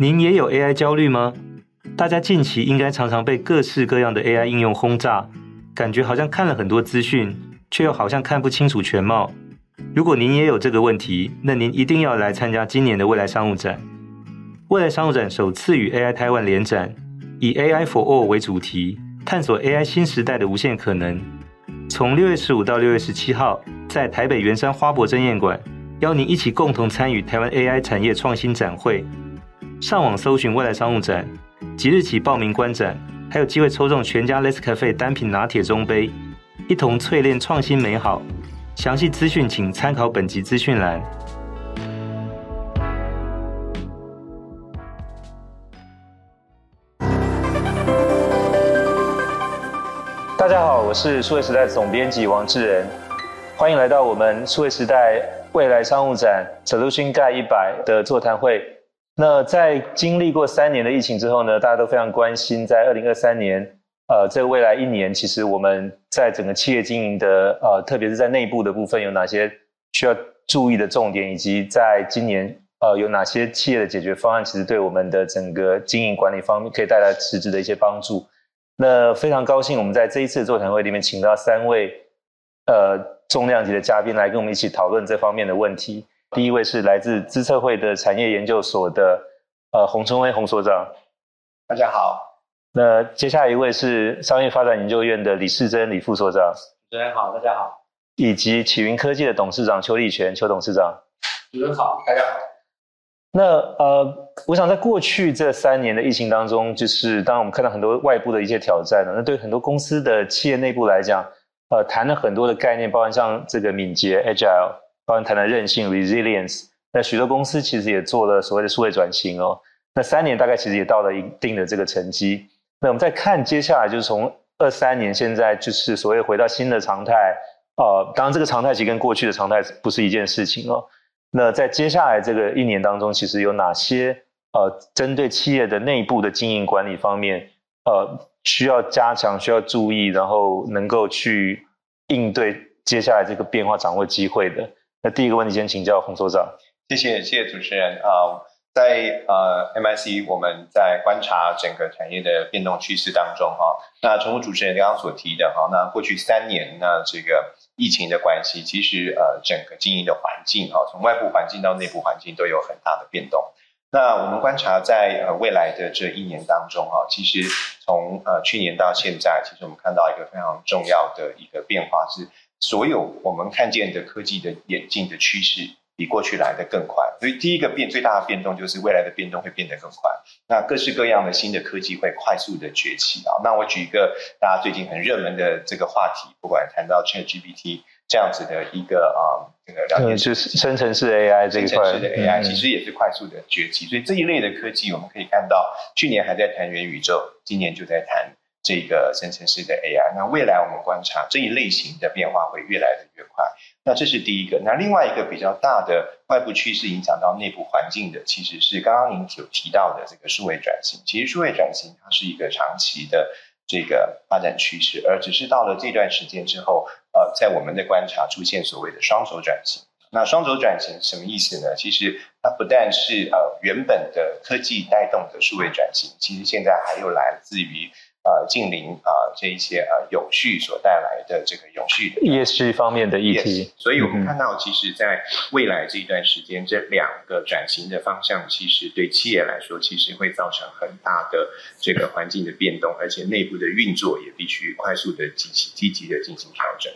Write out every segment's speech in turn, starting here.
您也有 AI 焦虑吗？大家近期应该常常被各式各样的 AI 应用轰炸，感觉好像看了很多资讯，却又好像看不清楚全貌。如果您也有这个问题，那您一定要来参加今年的未来商务展。未来商务展首次与 AI 台湾联展，以 AI for All 为主题，探索 AI 新时代的无限可能。从六月十五到六月十七号，在台北圆山花博争艳馆，邀您一起共同参与台湾 AI 产业创新展会。上网搜寻未来商务展，即日起报名观展，还有机会抽中全家 Nescafe 单品拿铁中杯，一同淬炼创新美好。详细资讯请参考本集资讯栏。大家好，我是数位时代总编辑王志仁，欢迎来到我们数位时代未来商务展 Solution Guide 100的座谈会。那在经历过三年的疫情之后呢，大家都非常关心，在二零二三年，呃，这未来一年，其实我们在整个企业经营的，呃，特别是在内部的部分，有哪些需要注意的重点，以及在今年，呃，有哪些企业的解决方案，其实对我们的整个经营管理方面可以带来实质的一些帮助。那非常高兴，我们在这一次座谈会里面，请到三位，呃，重量级的嘉宾来跟我们一起讨论这方面的问题。第一位是来自资策会的产业研究所的呃洪春威洪所长，大家好。那接下来一位是商业发展研究院的李世珍李副所长，主持人好，大家好。以及启云科技的董事长邱立全邱董事长，主持人好，大家好。那呃，我想在过去这三年的疫情当中，就是当然我们看到很多外部的一些挑战呢，那对很多公司的企业内部来讲，呃，谈了很多的概念，包含像这个敏捷 Agile。包含谈的韧性 （resilience），那许多公司其实也做了所谓的数位转型哦。那三年大概其实也到了一定的这个成绩。那我们再看接下来，就是从二三年现在就是所谓回到新的常态。呃，当然这个常态其实跟过去的常态不是一件事情哦。那在接下来这个一年当中，其实有哪些呃针对企业的内部的经营管理方面，呃需要加强、需要注意，然后能够去应对接下来这个变化、掌握机会的？那第一个问题，先请教洪所长。谢谢，谢谢主持人啊、在呃 MIC，我们在观察整个产业的变动趋势当中哈。那诚如主持人刚刚所提的哈，那过去三年那这个疫情的关系，其实呃整个经营的环境哈，从外部环境到内部环境都有很大的变动。那我们观察在呃未来的这一年当中哈，其实从呃去年到现在，其实我们看到一个非常重要的一个变化是。所有我们看见的科技的演进的趋势，比过去来的更快。所以第一个变最大的变动就是未来的变动会变得更快。那各式各样的新的科技会快速的崛起啊。那我举一个大家最近很热门的这个话题，不管谈到 ChatGPT 这样子的一个啊这个就是生成式 AI 这一块，生成式的 AI 其实也是快速的崛起。所以这一类的科技，我们可以看到，去年还在谈元宇宙，今年就在谈。这个生成式的 AI，那未来我们观察这一类型的变化会越来的越快。那这是第一个。那另外一个比较大的外部趋势影响到内部环境的，其实是刚刚您所提到的这个数位转型。其实数位转型它是一个长期的这个发展趋势，而只是到了这段时间之后，呃，在我们的观察出现所谓的双轴转型。那双轴转型什么意思呢？其实它不但是呃原本的科技带动的数位转型，其实现在还有来自于。呃，近邻啊，这一些呃永续所带来的这个永续的 ESG 方面的议题，yes, 所以我们看到，其实，在未来这一段时间，嗯、这两个转型的方向，其实对企业来说，其实会造成很大的这个环境的变动，而且内部的运作也必须快速的积极积极的进行调整。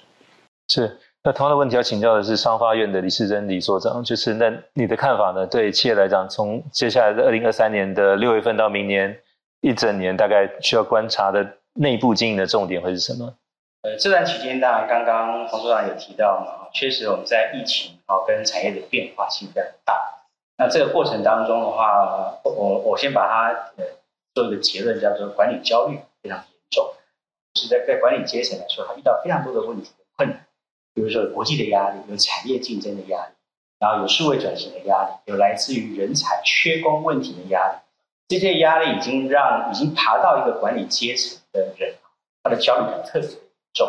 是，那同样的问题要请教的是商发院的李世珍李所长，就是那你的看法呢？对企业来讲，从接下来的二零二三年的六月份到明年。一整年大概需要观察的内部经营的重点会是什么？呃，这段期间当然刚刚洪所长有提到嘛，确实我们在疫情啊跟产业的变化性比较大。那这个过程当中的话，我我先把它呃做一个结论，叫做管理焦虑非常严重。是在在管理阶层来说，他遇到非常多的问题的困难，比如说国际的压力，有产业竞争的压力，然后有数位转型的压力，有来自于人才缺工问题的压力。这些压力已经让已经爬到一个管理阶层的人，他的焦虑感特别重。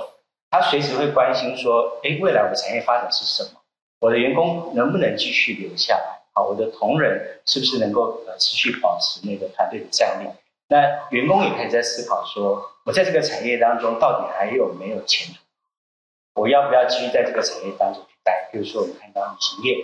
他随时会关心说：“哎，未来我的产业发展是什么？我的员工能不能继续留下来？啊，我的同仁是不是能够呃持续保持那个团队的战力？那员工也可以在思考说，我在这个产业当中到底还有没有前途？我要不要继续在这个产业当中去待？比如说，我们看到旅行业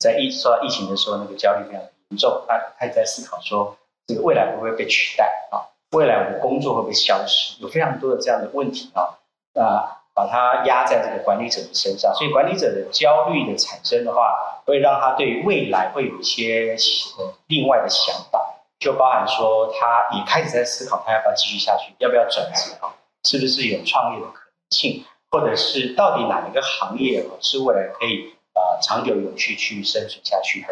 在疫受到疫情的时候，那个焦虑非常严重，他他也在思考说，这个未来会不会被取代啊？未来我们工作会不会消失？有非常多的这样的问题啊，那把它压在这个管理者的身上，所以管理者的焦虑的产生的话，会让他对未来会有一些另外的想法，就包含说他也开始在思考，他要不要继续下去，要不要转职啊？是不是有创业的可能性？或者是到底哪一个行业是未来可以呃长久有序去生存下去的？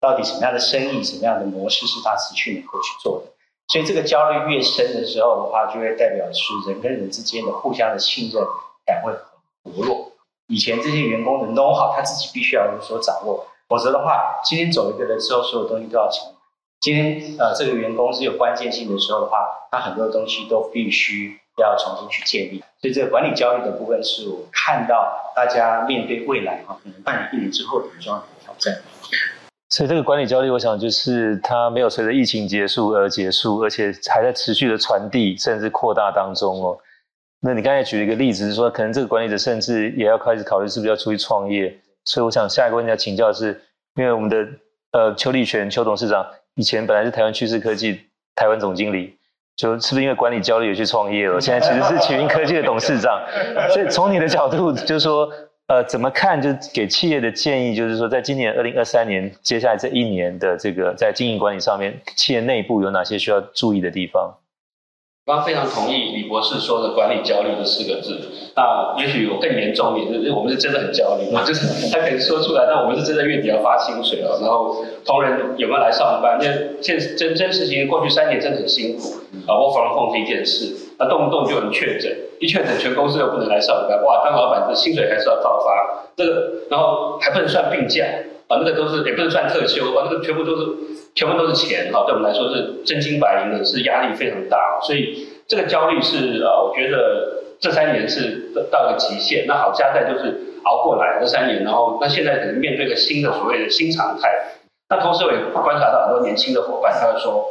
到底什么样的生意、什么样的模式是他持续能够去做的？所以这个焦虑越深的时候的话，就会代表是人跟人之间的互相的信任感会很薄弱。以前这些员工的 know how，他自己必须要有所掌握，否则的话，今天走一个人之后，所有东西都要从今天呃这个员工是有关键性的时候的话，他很多东西都必须。要重新去建立，所以这个管理焦虑的部分是我看到大家面对未来啊，可能半年一年之后的重要的挑战。所以这个管理焦虑，我想就是它没有随着疫情结束而结束，而且还在持续的传递甚至扩大当中哦。那你刚才举了一个例子，是说可能这个管理者甚至也要开始考虑是不是要出去创业。所以我想下一个问题要请教的是，因为我们的呃邱立权邱董事长以前本来是台湾趋势科技台湾总经理。就是不是因为管理焦虑也去创业了？现在其实是启云科技的董事长，所以从你的角度，就是说，呃，怎么看？就给企业的建议，就是说，在今年二零二三年接下来这一年的这个在经营管理上面，企业内部有哪些需要注意的地方？我刚非常同意李博士说的“管理焦虑”这四个字。那也许我更严重一点，就是我们是真的很焦虑嘛，就是他可以说出来，但我们是真的月底要发薪水了。然后同仁有没有来上班？因为现真真实情，过去三年真的很辛苦啊。我 work from home 是一件事，那动不动就有人确诊，一确诊全公司又不能来上班，哇，当老板的薪水还是要照发。这个然后还不能算病假啊，那个都是也不能算特休啊，那个全部都是全部都是钱哈，对我们来说是真金白银的，是压力非常大。所以这个焦虑是啊，我觉得。这三年是到了极限，那好，加在就是熬过来这三年，然后那现在可能面对个新的所谓的新常态。那同时我也观察到很多年轻的伙伴，他会说，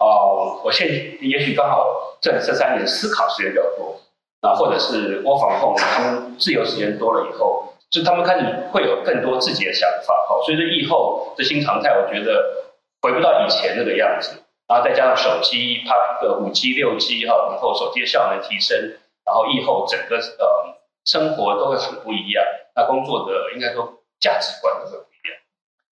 哦、我现也许刚好这这三年思考时间比较多，啊，或者是我防控他们自由时间多了以后，就他们开始会有更多自己的想法，好，所以这以后这新常态，我觉得回不到以前那个样子，然后再加上手机它的五 G 六 G 哈，然后手机的效能提升。然后以后整个呃生活都会很不一样，那工作的应该说价值观都会不一样。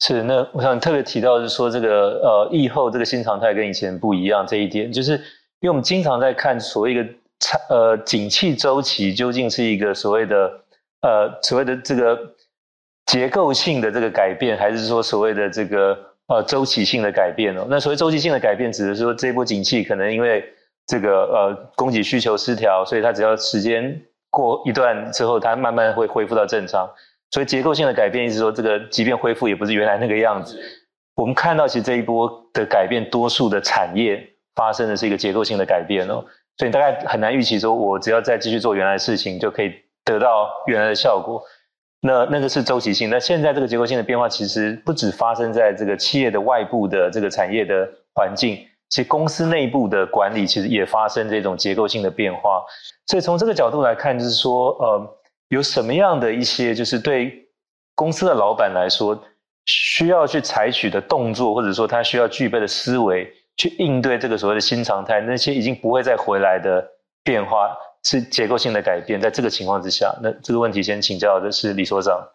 是，那我想特别提到就是说这个呃疫后这个新常态跟以前不一样这一点，就是因为我们经常在看所谓一个呃景气周期究竟是一个所谓的呃所谓的这个结构性的这个改变，还是说所谓的这个呃周期性的改变哦？那所谓周期性的改变，指的是说这一波景气可能因为这个呃，供给需求失调，所以它只要时间过一段之后，它慢慢会恢复到正常。所以结构性的改变，意思说这个即便恢复，也不是原来那个样子。我们看到其实这一波的改变，多数的产业发生的是一个结构性的改变哦。所以大概很难预期说，我只要再继续做原来的事情，就可以得到原来的效果。那那个是周期性。那现在这个结构性的变化，其实不止发生在这个企业的外部的这个产业的环境。其实公司内部的管理其实也发生这种结构性的变化，所以从这个角度来看，就是说，呃，有什么样的一些就是对公司的老板来说需要去采取的动作，或者说他需要具备的思维去应对这个所谓的新常态，那些已经不会再回来的变化是结构性的改变。在这个情况之下，那这个问题先请教的是李所长。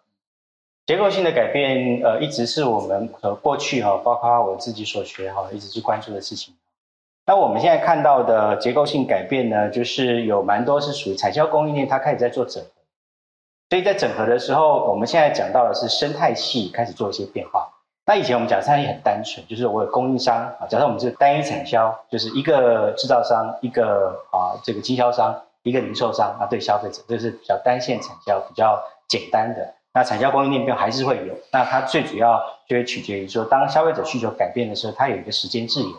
结构性的改变，呃，一直是我们呃过去哈，包括我自己所学哈，一直去关注的事情。那我们现在看到的结构性改变呢，就是有蛮多是属于产销供应链，它开始在做整合。所以在整合的时候，我们现在讲到的是生态系开始做一些变化。那以前我们讲生态系很单纯，就是我有供应商啊，假设我们是单一产销，就是一个制造商，一个啊这个经销商，一个零售商啊，对消费者，这是比较单线产销，比较简单的。那产销供应链变还是会有，那它最主要就会取决于说，当消费者需求改变的时候，它有一个时间滞延，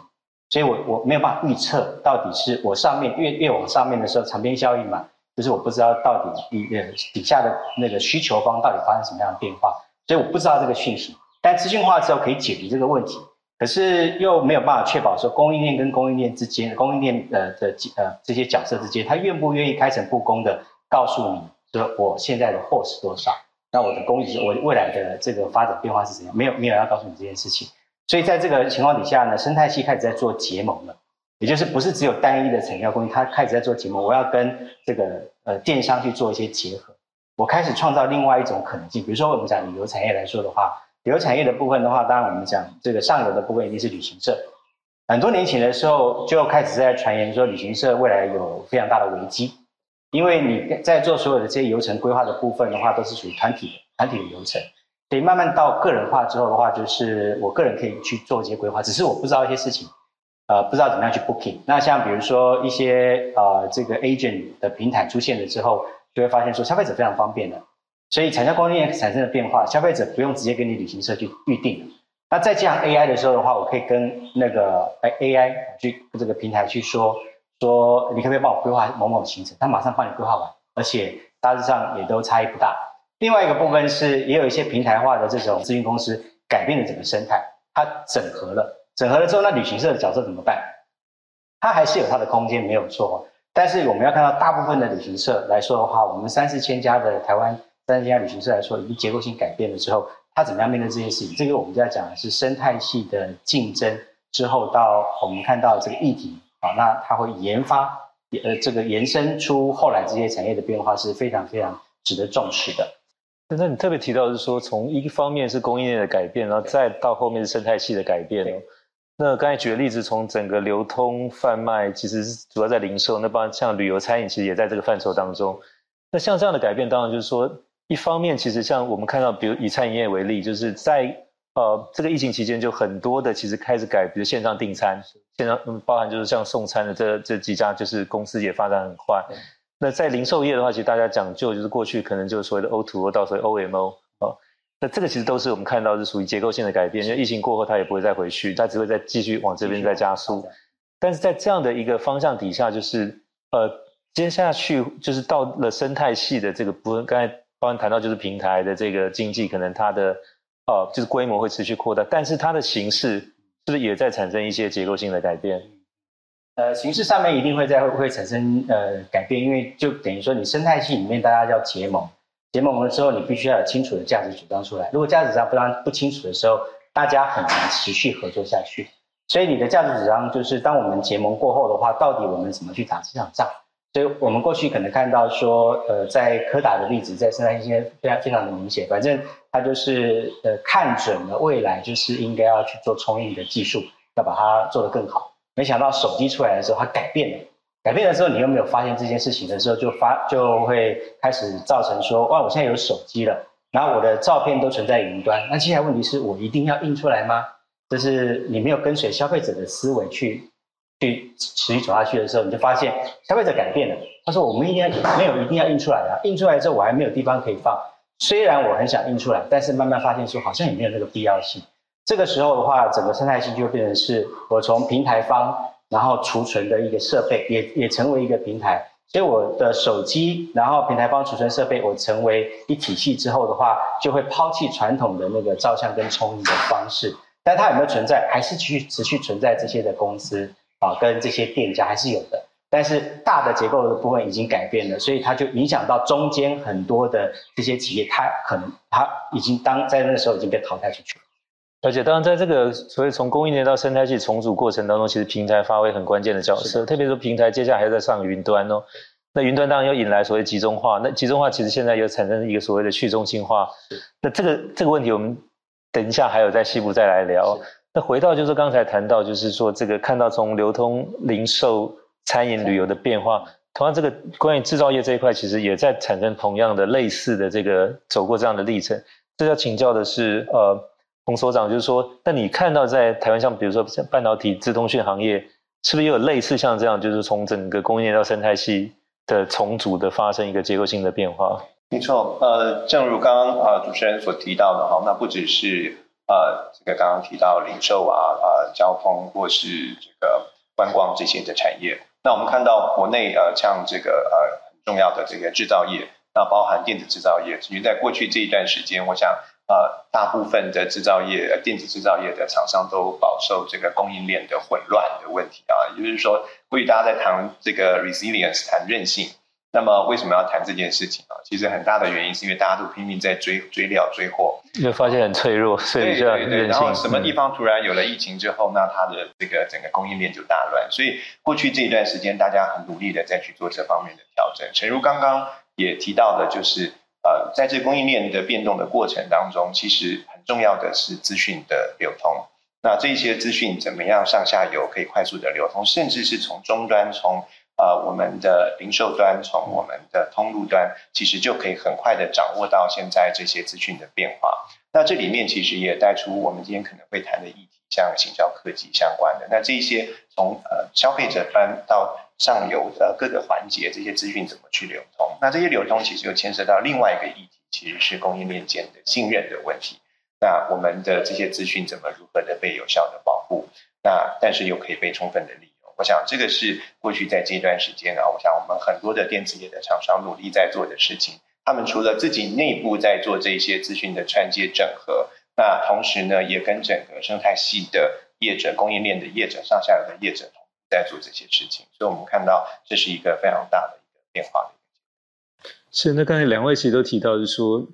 所以我我没有办法预测到底是我上面越越往上面的时候，长边效应嘛，就是我不知道到底底呃底下的那个需求方到底发生什么样的变化，所以我不知道这个讯息，但资讯化之后可以解决这个问题，可是又没有办法确保说供应链跟供应链之间，供应链的的呃这些角色之间，他愿不愿意开诚布公的告诉你说我现在的货是多少，那我的供应我未来的这个发展变化是怎样？没有没有要告诉你这件事情，所以在这个情况底下呢，生态系开始在做结盟了。也就是不是只有单一的产业供应，它开始在做结盟。我要跟这个呃电商去做一些结合，我开始创造另外一种可能性。比如说我们讲旅游产业来说的话，旅游产业的部分的话，当然我们讲这个上游的部分一定是旅行社。很多年前的时候就开始在传言说旅行社未来有非常大的危机，因为你在做所有的这些流程规划的部分的话，都是属于团体的团体的流程。所以慢慢到个人化之后的话，就是我个人可以去做一些规划，只是我不知道一些事情。呃，不知道怎么样去 booking。那像比如说一些呃这个 agent 的平台出现了之后，就会发现说消费者非常方便的，所以产销供应链产生的变化，消费者不用直接跟你旅行社去预定。那再加上 AI 的时候的话，我可以跟那个 AI 去这个平台去说说，你可不可以帮我规划某某行程？他马上帮你规划完，而且大致上也都差异不大。另外一个部分是，也有一些平台化的这种咨询公司改变了整个生态，它整合了。整合了之后，那旅行社的角色怎么办？它还是有它的空间，没有错。但是我们要看到大部分的旅行社来说的话，我们三四千家的台湾三四千家旅行社来说，已经结构性改变了之后，它怎么样面对这些事情？这个我们在讲的是生态系的竞争之后，到我们看到这个议题啊，那它会研发呃这个延伸出后来这些产业的变化是非常非常值得重视的。那你特别提到的是说，从一方面是供应链的改变，然后再到后面是生态系的改变。那刚才举的例子，从整个流通贩卖，其实是主要在零售，那包括像旅游餐饮，其实也在这个范畴当中。那像这样的改变，当然就是说，一方面其实像我们看到，比如以餐饮业为例，就是在呃这个疫情期间，就很多的其实开始改，比如线上订餐，线上嗯包含就是像送餐的这这几家，就是公司也发展很快。那在零售业的话，其实大家讲究就是过去可能就是所谓的 O to O 到所谓 OMO 啊。那这个其实都是我们看到是属于结构性的改变，因为疫情过后它也不会再回去，它只会再继续往这边再加速。但是在这样的一个方向底下，就是呃，接下去就是到了生态系的这个部分，刚才包含谈到就是平台的这个经济，可能它的呃就是规模会持续扩大，但是它的形式是不是也在产生一些结构性的改变？呃，形式上面一定会在会会产生呃改变，因为就等于说你生态系里面大家要结盟。结盟了之后，你必须要有清楚的价值主张出来。如果价值主张不当不清楚的时候，大家很难持续合作下去。所以你的价值主张就是，当我们结盟过后的话，到底我们怎么去打这场仗？所以我们过去可能看到说，呃，在柯达的例子，在生态系非常非常的明显。反正他就是呃看准了未来，就是应该要去做冲印的技术，要把它做得更好。没想到手机出来的时候，它改变了。改变了之后，你又没有发现这件事情的时候，就发就会开始造成说，哇，我现在有手机了，然后我的照片都存在云端。那接下来问题是我一定要印出来吗？就是你没有跟随消费者的思维去去持续走下去的时候，你就发现消费者改变了。他说，我们一定要没有一定要印出来啊，印出来之后我还没有地方可以放。虽然我很想印出来，但是慢慢发现说好像也没有那个必要性。这个时候的话，整个生态系就会变成是我从平台方。然后储存的一个设备也也成为一个平台，所以我的手机，然后平台方储存设备，我成为一体系之后的话，就会抛弃传统的那个照相跟冲印的方式。但它有没有存在？还是继续持续存在这些的公司啊，跟这些店家还是有的。但是大的结构的部分已经改变了，所以它就影响到中间很多的这些企业，它可能它已经当在那个时候已经被淘汰出去了。而且，当然，在这个所谓从供应链到生态系重组过程当中，其实平台发挥很关键的角色。特别说，平台接下来还要再上云端哦。那云端当然又引来所谓集中化。那集中化其实现在又产生一个所谓的去中心化。那这个这个问题，我们等一下还有在西部再来聊。那回到就是刚才谈到，就是说这个看到从流通、零售、餐饮、旅游的变化，同样这个关于制造业这一块，其实也在产生同样的类似的这个走过这样的历程。这要请教的是，呃。洪所长就是说，那你看到在台湾，像比如说半导体、资通讯行业，是不是也有类似像这样，就是从整个供应链到生态系的重组的发生一个结构性的变化？没错，呃，正如刚刚呃主持人所提到的哈，那不只是呃这个刚刚提到零售啊、呃交通或是这个观光这些的产业，那我们看到国内呃像这个呃很重要的这个制造业，那包含电子制造业，其实在过去这一段时间，我想。呃，大部分的制造业、电子制造业的厂商都饱受这个供应链的混乱的问题啊。也就是说，关于大家在谈这个 resilience，谈韧性。那么为什么要谈这件事情啊？其实很大的原因是因为大家都拼命在追追料追货，就发现很脆弱，所以就对对对。然后什么地方突然有了疫情之后，那它的这个整个供应链就大乱。所以过去这一段时间，大家很努力的在去做这方面的调整。诚如刚刚也提到的，就是呃，在这供应链的变动的过程当中，其实很重要的是资讯的流通。那这些资讯怎么样上下游可以快速的流通，甚至是从终端从呃，我们的零售端，从我们的通路端，其实就可以很快的掌握到现在这些资讯的变化。那这里面其实也带出我们今天可能会谈的议题，像行销科技相关的。那这一些从呃消费者端到上游的各个环节，这些资讯怎么去流通？那这些流通其实又牵涉到另外一个议题，其实是供应链间的信任的问题。那我们的这些资讯怎么如何的被有效的保护？那但是又可以被充分的利用。我想这个是过去在这段时间啊，我想我们很多的电子业的厂商努力在做的事情。他们除了自己内部在做这些资讯的串接整合，那同时呢，也跟整个生态系的业者、供应链的业者、上下游的业者同在做这些事情。所以，我们看到这是一个非常大的一个变化的一个。是，那刚才两位其实都提到，是说，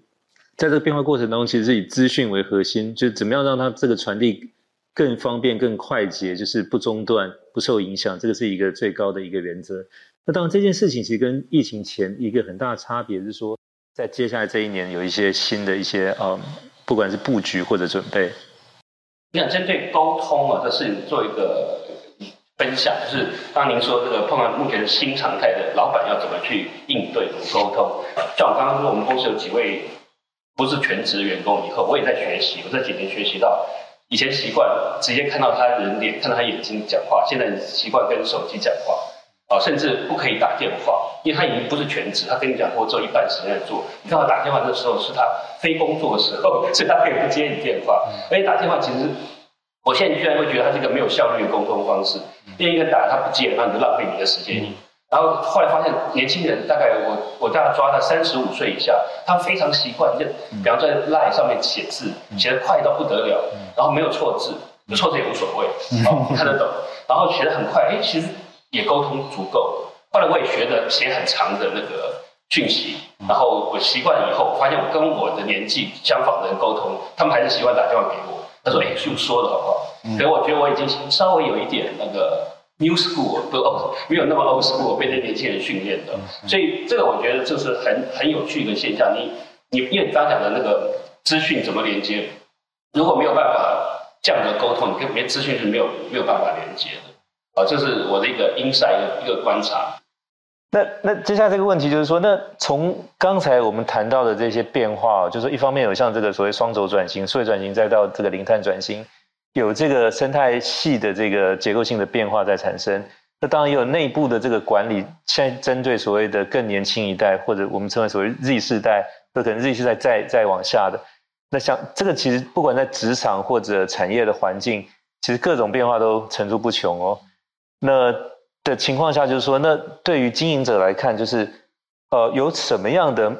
在这个变化过程当中，其实是以资讯为核心，就是怎么样让它这个传递。更方便、更快捷，就是不中断、不受影响，这个是一个最高的一个原则。那当然，这件事情其实跟疫情前一个很大的差别是说，在接下来这一年有一些新的一些呃，不管是布局或者准备。你想针对沟通啊，这事情做一个分享，就是当您说这个碰到目前的新常态的老板要怎么去应对、沟通。像我刚刚说，我们公司有几位不是全职员工，以后我也在学习，我这几年学习到。以前习惯直接看到他人脸，看到他眼睛讲话，现在习惯跟手机讲话，啊，甚至不可以打电话，因为他已经不是全职，他跟你讲过做一半时间在做。你看他打电话的时候是他非工作的时候，所以他可以不接你电话。而且打电话其实，我现在居然会觉得他是一个没有效率的沟通方式，另一个打他不接，那你就浪费你的时间。然后后来发现，年轻人大概我我大概抓到三十五岁以下，他们非常习惯，就比方在 Line 上面写字，写得快到不得了，然后没有错字，有错字也无所谓，哦，看得懂，然后写得很快，哎，其实也沟通足够。后来我也学的写很长的那个讯息，然后我习惯以后，发现我跟我的年纪相仿的人沟通，他们还是习惯打电话给我。他说：“哎，用说的好不好？”可是我觉得我已经稍微有一点那个。New school 不哦，没有那么 old school，被这年轻人训练的，所以这个我觉得就是很很有趣的现象。你你因为你刚讲的那个资讯怎么连接，如果没有办法这样的沟通，你跟别人资讯是没有没有办法连接的。啊，这是我的一个 insight 一个观察。那那接下来这个问题就是说，那从刚才我们谈到的这些变化，就是说一方面有像这个所谓双轴转型、数位转型，再到这个零碳转型。有这个生态系的这个结构性的变化在产生，那当然也有内部的这个管理。现在针对所谓的更年轻一代，或者我们称为所谓 Z 世代，或可能 Z 世代再再往下的，那像这个其实不管在职场或者产业的环境，其实各种变化都层出不穷哦。那的情况下，就是说，那对于经营者来看，就是呃，有什么样的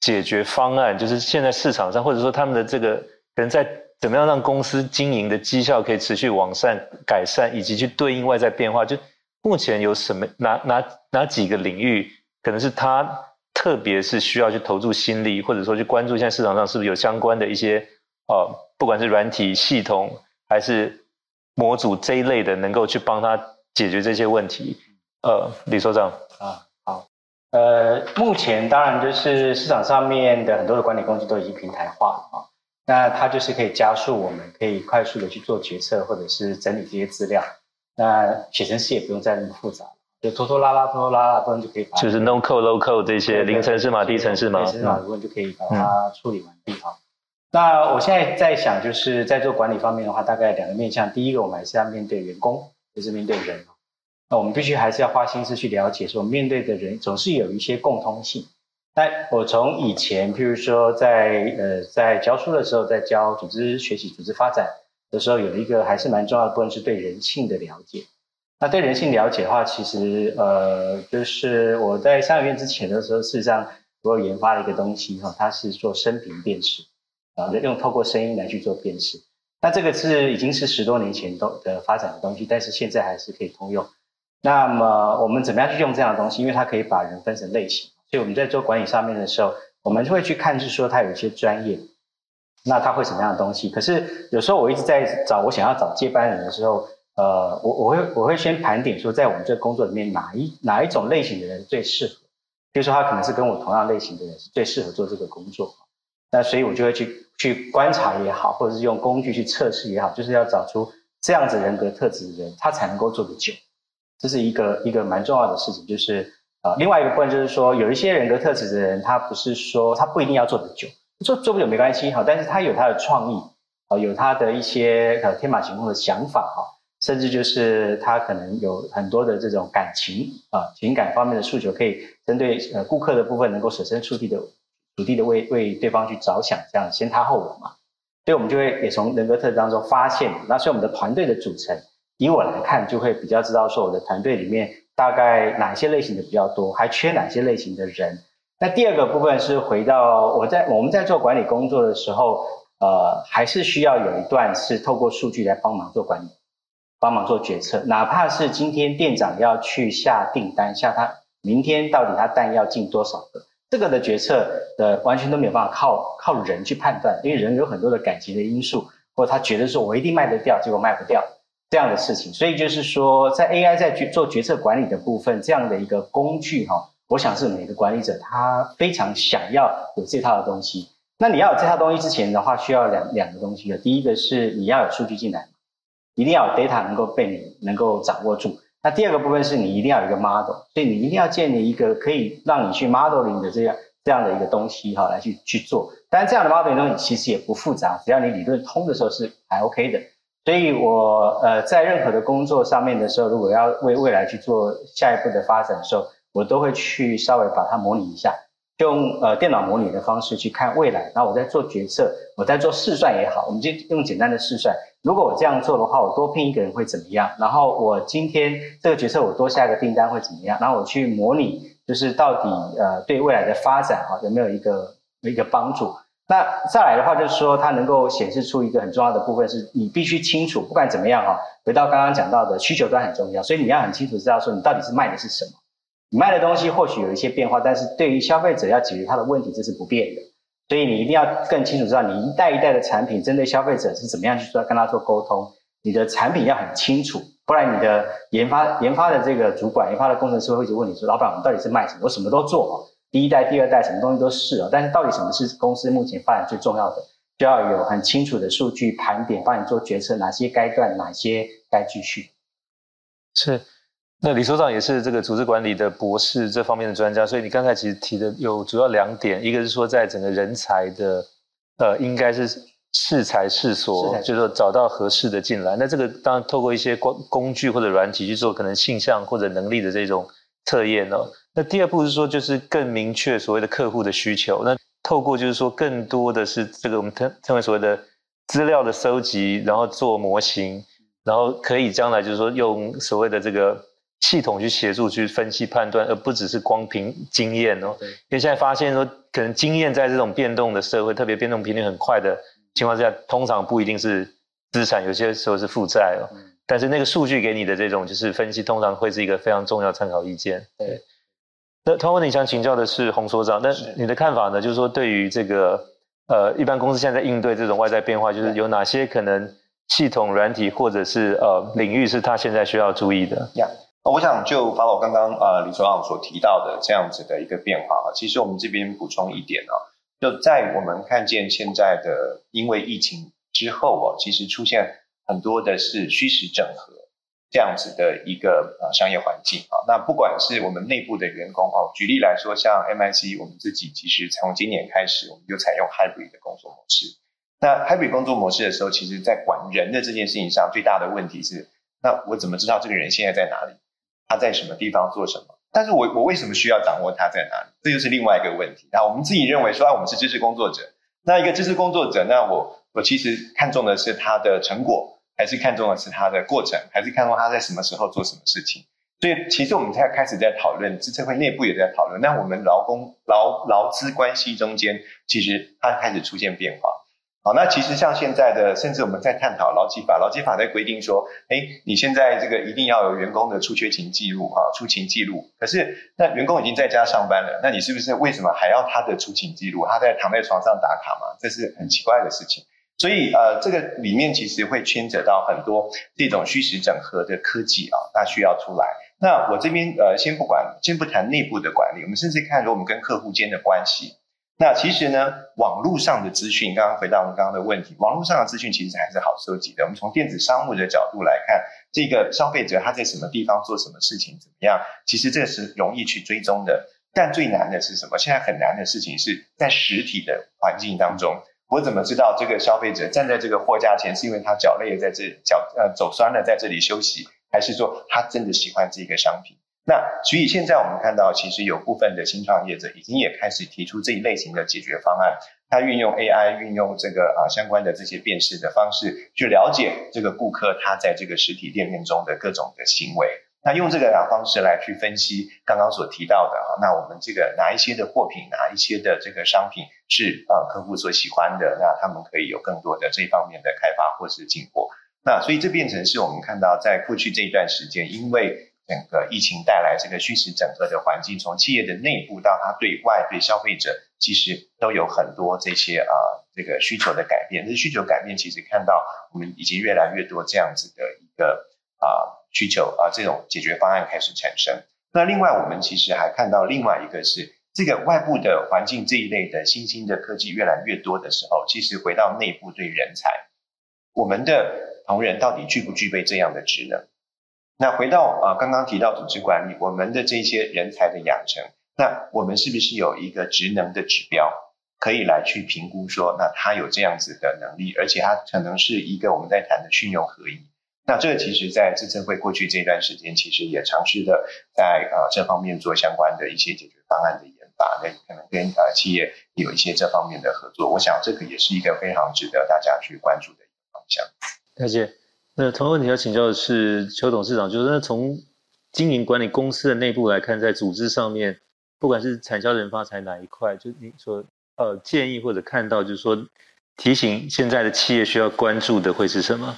解决方案？就是现在市场上，或者说他们的这个可能在。怎么样让公司经营的绩效可以持续往上改善，以及去对应外在变化？就目前有什么哪哪哪几个领域，可能是他特别是需要去投注心力，或者说去关注现在市场上是不是有相关的一些呃，不管是软体系统还是模组这一类的，能够去帮他解决这些问题。呃，李所长啊，好，呃，目前当然就是市场上面的很多的管理工具都已经平台化啊。那它就是可以加速，我们可以快速的去做决策，或者是整理这些资料。那写程式也不用再那么复杂，就拖拖拉拉、拖拖拉拉，部分就可以把。就是 no code low code 这些零程式码、低程式码，程式码部分就可以把它处理完毕哈。嗯、那我现在在想，就是在做管理方面的话，大概两个面向。第一个，我们还是要面对员工，就是面对人。那我们必须还是要花心思去了解，说面对的人总是有一些共通性。那我从以前，譬如说在呃在教书的时候，在教组织学习、组织发展的时候，有一个还是蛮重要的部分是对人性的了解。那对人性了解的话，其实呃就是我在商学院之前的时候，事实上我有研发了一个东西哈，它是做声频辨识。啊，用透过声音来去做辨识。那这个是已经是十多年前都的发展的东西，但是现在还是可以通用。那么我们怎么样去用这样的东西？因为它可以把人分成类型，所以我们在做管理上面的时候，我们会去看，是说他有一些专业，那他会什么样的东西？可是有时候我一直在找，我想要找接班人的时候，呃，我我会我会先盘点说，在我们这个工作里面，哪一哪一种类型的人最适合？比如说他可能是跟我同样类型的人，是最适合做这个工作。那所以我就会去去观察也好，或者是用工具去测试也好，就是要找出这样子人格特质的人，他才能够做得久。这是一个一个蛮重要的事情，就是啊、另外一个部分就是说，有一些人格特质的人，他不是说他不一定要做得久，做做不久没关系哈，但是他有他的创意啊，有他的一些呃天马行空的想法哈，甚至就是他可能有很多的这种感情啊，情感方面的诉求，可以针对呃顾客的部分能够设身处地的处地的为为对方去着想，这样先他后我嘛，所以我们就会也从人格特质当中发现，那所以我们的团队的组成。以我来看，就会比较知道说我的团队里面大概哪些类型的比较多，还缺哪些类型的人。那第二个部分是回到我在我们在做管理工作的时候，呃，还是需要有一段是透过数据来帮忙做管理，帮忙做决策。哪怕是今天店长要去下订单，下他明天到底他单要进多少个，这个的决策的完全都没有办法靠靠人去判断，因为人有很多的感情的因素，或者他觉得说我一定卖得掉，结果卖不掉。这样的事情，所以就是说，在 AI 在做决策管理的部分，这样的一个工具哈，我想是每个管理者他非常想要有这套的东西。那你要有这套东西之前的话，需要两两个东西的。第一个是你要有数据进来，一定要有 data 能够被你能够掌握住。那第二个部分是你一定要有一个 model，所以你一定要建立一个可以让你去 modeling 的这样这样的一个东西哈，来去去做。当然，这样的 modeling 东西其实也不复杂，只要你理论通的时候是还 OK 的。所以我呃在任何的工作上面的时候，如果要为未来去做下一步的发展的时候，我都会去稍微把它模拟一下，用呃电脑模拟的方式去看未来。然后我在做决策，我在做试算也好，我们就用简单的试算。如果我这样做的话，我多聘一个人会怎么样？然后我今天这个决策我多下一个订单会怎么样？然后我去模拟，就是到底呃对未来的发展啊有没有一个一个帮助？那再来的话，就是说它能够显示出一个很重要的部分，是你必须清楚，不管怎么样哈，回到刚刚讲到的需求端很重要，所以你要很清楚知道说你到底是卖的是什么。你卖的东西或许有一些变化，但是对于消费者要解决他的问题，这是不变的。所以你一定要更清楚知道你一代一代的产品针对消费者是怎么样去做跟他做沟通。你的产品要很清楚，不然你的研发研发的这个主管、研发的工程师会一直问你说：“老板，我们到底是卖什么？我什么都做。”第一代、第二代，什么东西都是哦，但是到底什么是公司目前发展最重要的，就要有很清楚的数据盘点，帮你做决策，哪些该断，哪些该继续。是，那李所长也是这个组织管理的博士，这方面的专家，所以你刚才其实提的有主要两点，一个是说在整个人才的，呃，应该是适才适所，就是说找到合适的进来。那这个当然透过一些工工具或者软体去做，可能性向或者能力的这种测验哦。那第二步是说，就是更明确所谓的客户的需求。那透过就是说，更多的是这个我们称称为所谓的资料的收集，然后做模型，然后可以将来就是说用所谓的这个系统去协助去分析判断，而不只是光凭经验哦。因为现在发现说，可能经验在这种变动的社会，特别变动频率很快的情况下，通常不一定是资产，有些时候是负债哦。但是那个数据给你的这种就是分析，通常会是一个非常重要参考意见。对。那同样问题想请教的是洪所长，那你的看法呢？就是说，对于这个呃，一般公司现在在应对这种外在变化，就是有哪些可能系统软体或者是呃领域是他现在需要注意的？呀，yeah. 我想就 follow 刚刚呃李所长所提到的这样子的一个变化啊，其实我们这边补充一点啊，就在我们看见现在的因为疫情之后啊，其实出现很多的是虚实整合。这样子的一个呃商业环境啊，那不管是我们内部的员工啊，举例来说，像 MIC 我们自己其实从今年开始，我们就采用 hybrid 的工作模式。那 hybrid 工作模式的时候，其实在管人的这件事情上，最大的问题是，那我怎么知道这个人现在在哪里？他在什么地方做什么？但是我我为什么需要掌握他在哪里？这就是另外一个问题。那我们自己认为说，啊，我们是知识工作者，那一个知识工作者，那我我其实看重的是他的成果。还是看重的是他的过程，还是看重他在什么时候做什么事情？所以，其实我们现在开始在讨论，资策会内部也在讨论。那我们劳工劳劳资关系中间，其实它开始出现变化。好，那其实像现在的，甚至我们在探讨劳基法，劳基法在规定说，哎，你现在这个一定要有员工的出缺勤记录啊，出勤记录。可是那员工已经在家上班了，那你是不是为什么还要他的出勤记录？他在躺在床上打卡吗？这是很奇怪的事情。所以呃，这个里面其实会牵扯到很多这种虚实整合的科技啊，那需要出来。那我这边呃，先不管，先不谈内部的管理，我们甚至看说我们跟客户间的关系。那其实呢，网络上的资讯，刚刚回到我们刚刚的问题，网络上的资讯其实还是好收集的。我们从电子商务的角度来看，这个消费者他在什么地方做什么事情怎么样，其实这是容易去追踪的。但最难的是什么？现在很难的事情是在实体的环境当中，我怎么知道这个消费者站在这个货架前是因为他脚累了在这脚呃走酸了在这里休息，还是说他真的喜欢这个商品？那所以现在我们看到，其实有部分的新创业者已经也开始提出这一类型的解决方案。他运用 AI，运用这个啊相关的这些辨识的方式，去了解这个顾客他在这个实体店面中的各种的行为。那用这个方式来去分析刚刚所提到的啊，那我们这个哪一些的货品，哪一些的这个商品是啊客户所喜欢的，那他们可以有更多的这方面的开发或是进货。那所以这变成是我们看到在过去这一段时间，因为整个疫情带来这个虚实整合的环境，从企业的内部到它对外对消费者，其实都有很多这些啊这个需求的改变。这需求改变，其实看到我们已经越来越多这样子的一个啊需求啊这种解决方案开始产生。那另外，我们其实还看到另外一个是这个外部的环境这一类的新兴的科技越来越多的时候，其实回到内部对人才，我们的同仁到底具不具备这样的职能？那回到啊，刚刚提到组织管理，我们的这些人才的养成，那我们是不是有一个职能的指标，可以来去评估说，那他有这样子的能力，而且他可能是一个我们在谈的训用合一。那这个其实在资策会过去这段时间，其实也尝试的在啊这方面做相关的一些解决方案的研发，那可能跟呃企业有一些这方面的合作。我想这个也是一个非常值得大家去关注的一个方向。谢谢。那同样问题要请教的是邱董事长，就是那从经营管理公司的内部来看，在组织上面，不管是产销人发财哪一块，就你说呃建议或者看到，就是说提醒现在的企业需要关注的会是什么？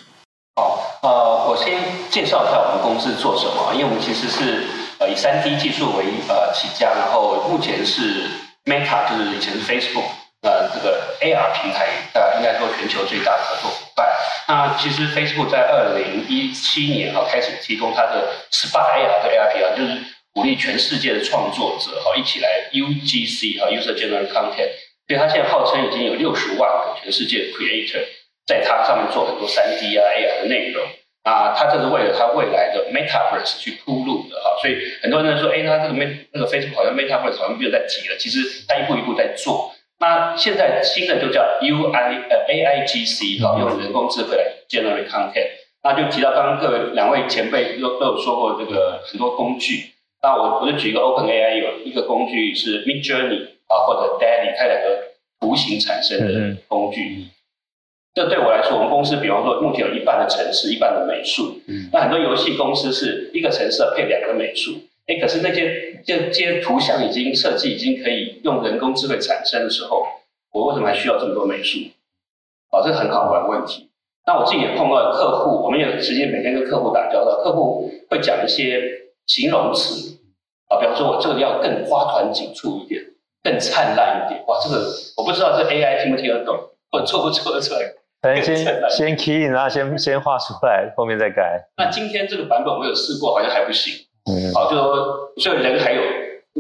呃，我先介绍一下我们公司做什么，因为我们其实是呃以三 D 技术为呃起家，然后目前是 Meta，就是以前是 Facebook，呃这个 AR 平台呃应该说全球最大的合作伙伴。那其实 Facebook 在二零一七年哈开始提供它的 SPAR AR 和 AR PR，就是鼓励全世界的创作者哈一起来 UGC 哈 User Generated Content，所以它现在号称已经有六十万个全世界 Creator 在它上面做很多三 D 啊 AR 的内容啊，它这是为了它未来的 Metaverse 去铺路的哈，所以很多人说，哎，它这个 Met 那个 Facebook 好像 Metaverse 好像没有在提了，其实它一步一步在做。那现在新的就叫 U I 呃 A I G C 哈，用人工智慧来 generate content。那就提到刚刚各位两位前辈都都有说过这个很多工具。那我我就举一个 Open A I 有一个工具是 Midjourney 啊或者 DALL-E 它两个图形产生的工具。这对我来说，我们公司比方说目前有一半的城市，一半的美术。那很多游戏公司是一个城市配两个美术。哎，可是那些这些图像已经设计，已经可以用人工智慧产生的时候，我为什么还需要这么多美术？哦，这是很好玩的问题。那我自己也碰到客户，我们有时间每天跟客户打交道，客户会讲一些形容词啊，比方说我这个要更花团锦簇一点，更灿烂一点。哇，这个我不知道这 AI 听不听得懂，或做不做得出来？先先 key in，然后先先画出来，后面再改。那今天这个版本我有试过，好像还不行。嗯，好，就说所以人还有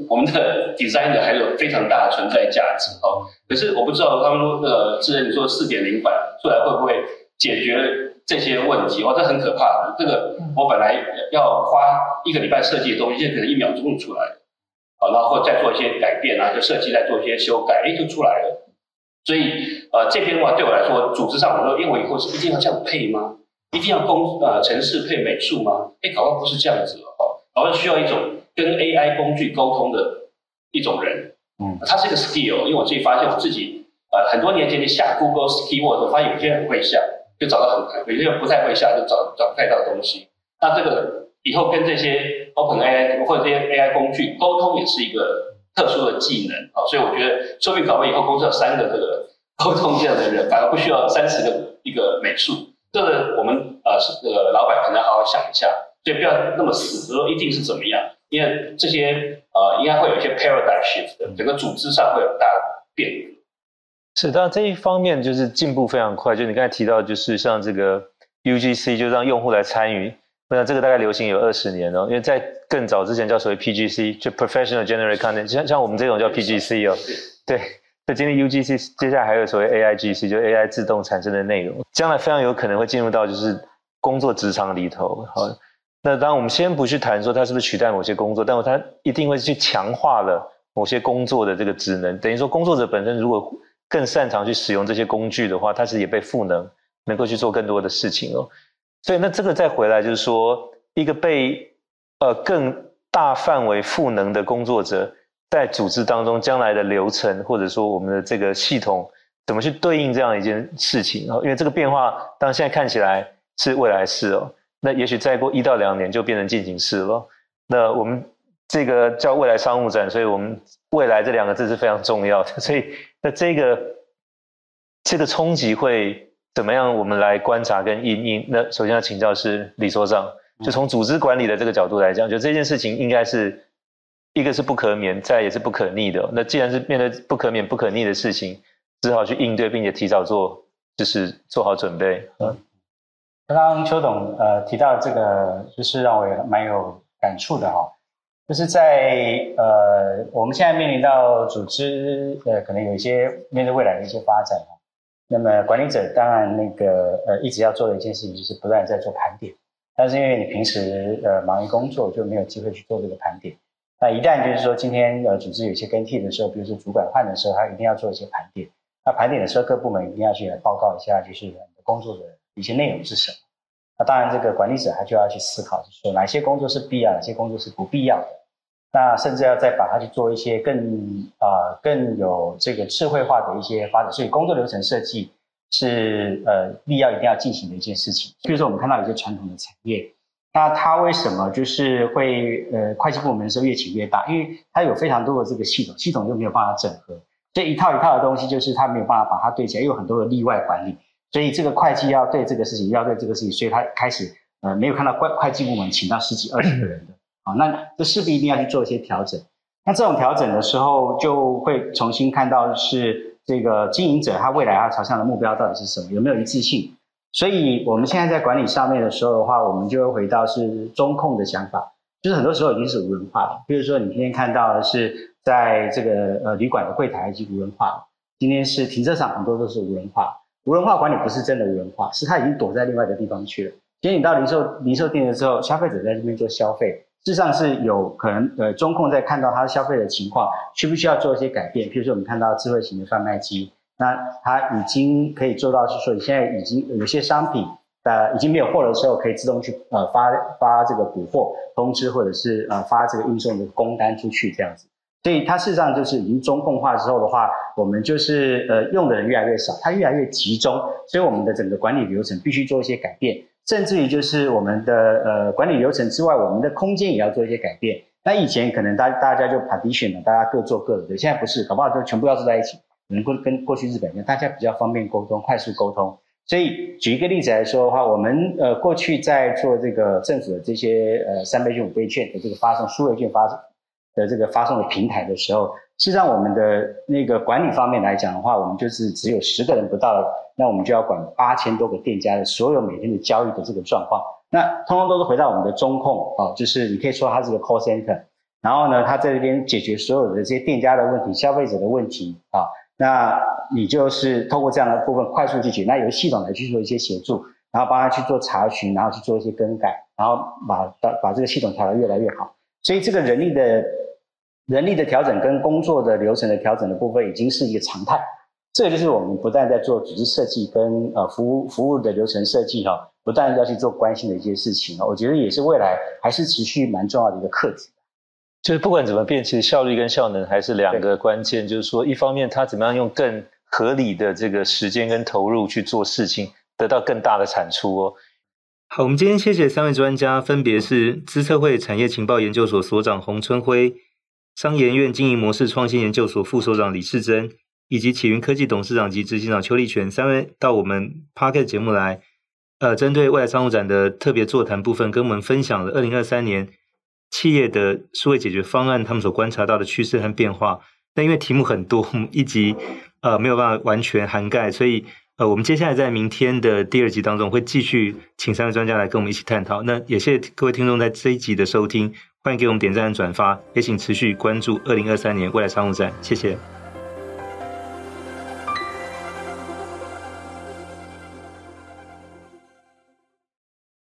我们的 designer 还有非常大的存在价值，哦，可是我不知道他们说那个智能你说四点零版出来会不会解决这些问题？哇，这很可怕的。这个我本来要花一个礼拜设计的东西，现在可能一秒钟就出来了，好，然后再做一些改变啊，就设计再做一些修改，哎，就出来了。所以呃，这边的话对我来说，组织上我说，因为我以后是一定要这样配吗？一定要工呃城市配美术吗？哎，搞不好不是这样子哦。搞到需要一种跟 AI 工具沟通的一种人，嗯，它是一个 skill，因为我自己发现我自己，呃，很多年前你下 Google Keyword，我发现有些人很会下，就找到很快；有些人不太会下，就找找不太到东西。那这个以后跟这些 Open AI 或者这些 AI 工具沟通也是一个特殊的技能啊，所以我觉得说不定搞完以后公司有三个这个沟通这样的人，反而不需要三十个一个美术。这个我们呃是呃老板可能要好好想一下，所以不要那么死，说一定是怎么样，因为这些呃应该会有一些 paradigm shift 的，整个组织上会有大的变革。是，当然这一方面就是进步非常快。就你刚才提到，就是像这个 UGC，就让用户来参与。那这个大概流行有二十年哦，因为在更早之前叫所谓 PGC，就 Professional Generate Content，像像我们这种叫 PGC 哦。对，那今天 UGC，接下来还有所谓 AIGC，就 AI 自动产生的内容，将来非常有可能会进入到就是工作职场里头。好，那当然我们先不去谈说它是不是取代某些工作，但它一定会去强化了某些工作的这个职能。等于说工作者本身如果更擅长去使用这些工具的话，它是也被赋能，能够去做更多的事情哦。所以那这个再回来就是说，一个被呃更大范围赋能的工作者，在组织当中将来的流程，或者说我们的这个系统怎么去对应这样一件事情哦？因为这个变化，当现在看起来是未来式哦，那也许再过一到两年就变成进行式了。那我们这个叫未来商务展，所以我们未来这两个字是非常重要的。所以那这个这个冲击会怎么样？我们来观察跟应应。那首先要请教是李所长，就从组织管理的这个角度来讲，就这件事情应该是一个是不可免，再也是不可逆的。那既然是面对不可免、不可逆的事情，只好去应对，并且提早做，就是做好准备。嗯，刚刚邱董呃提到这个，就是让我也蛮有感触的哈。就是在呃，我们现在面临到组织呃，可能有一些面对未来的一些发展。那么管理者当然那个呃，一直要做的一件事情就是不断在做盘点，但是因为你平时呃忙于工作，就没有机会去做这个盘点。那一旦就是说今天呃组织有些更替的时候，比如说主管换的时候，他一定要做一些盘点。那盘点的时候，各部门一定要去来报告一下，就是你的工作的一些内容是什么。那当然，这个管理者他就要去思考，就是说哪些工作是必要，哪些工作是不必要的。那甚至要再把它去做一些更啊、呃、更有这个智慧化的一些发展，所以工作流程设计是呃必要一定要进行的一件事情。比如说我们看到一些传统的产业，那它为什么就是会呃会计部门的时候越请越大？因为它有非常多的这个系统，系统又没有办法整合，这一套一套的东西就是它没有办法把它对起来，又有很多的例外管理，所以这个会计要对这个事情，要对这个事情，所以他开始呃没有看到会会计部门请到十几二十个人的。啊，那这势必一定要去做一些调整。那这种调整的时候，就会重新看到是这个经营者他未来要朝向的目标到底是什么，有没有一致性。所以我们现在在管理上面的时候的话，我们就会回到是中控的想法，就是很多时候已经是无人化了。比如说你今天看到的是在这个呃旅馆的柜台已经无人化了，今天是停车场很多都是无人化。无人化管理不是真的无人化，是他已经躲在另外一个地方去了。今天你到零售零售店的时候，消费者在这边做消费。事实上是有可能，呃，中控在看到它消费的情况，需不需要做一些改变？譬如说，我们看到智慧型的贩卖机，那它已经可以做到，是说你现在已经有些商品，呃，已经没有货的时候，可以自动去呃发发这个补货通知，或者是呃发这个运送的工单出去这样子。所以它事实上就是已经中控化之后的话，我们就是呃用的人越来越少，它越来越集中，所以我们的整个管理流程必须做一些改变。甚至于就是我们的呃管理流程之外，我们的空间也要做一些改变。那以前可能大大家就 partition 了，大家各做各的，现在不是，搞不好就全部要坐在一起，能够跟过去日本一样，大家比较方便沟通，快速沟通。所以举一个例子来说的话，我们呃过去在做这个政府的这些呃三倍券、五倍券的这个发送数位券发的这个发送的平台的时候。实际上，我们的那个管理方面来讲的话，我们就是只有十个人不到，那我们就要管八千多个店家的所有每天的交易的这个状况。那通通都是回到我们的中控啊，就是你可以说它是个 call center，然后呢，它在这边解决所有的这些店家的问题、消费者的问题啊。那你就是透过这样的部分快速去解决，那由系统来去做一些协助，然后帮他去做查询，然后去做一些更改，然后把把把这个系统调得越来越好。所以这个人力的。人力的调整跟工作的流程的调整的部分已经是一个常态，这个就是我们不断在做组织设计跟呃服务服务的流程设计哈，不断要去做关心的一些事情，我觉得也是未来还是持续蛮重要的一个课题。就是不管怎么变，其实效率跟效能还是两个关键。就是说，一方面它怎么样用更合理的这个时间跟投入去做事情，得到更大的产出哦。好，我们今天谢谢三位专家，分别是资策会产业情报研究所所长洪春辉。商研院经营模式创新研究所副所长李世珍，以及启云科技董事长及执行长邱立全三位到我们 Podcast 节目来，呃，针对未来商务展的特别座谈部分，跟我们分享了二零二三年企业的数位解决方案，他们所观察到的趋势和变化。那因为题目很多，一集呃没有办法完全涵盖，所以呃，我们接下来在明天的第二集当中会继续请三位专家来跟我们一起探讨。那也谢谢各位听众在这一集的收听，欢迎给我们点赞转发，也请持续关注二零二三年未来商务展，谢谢。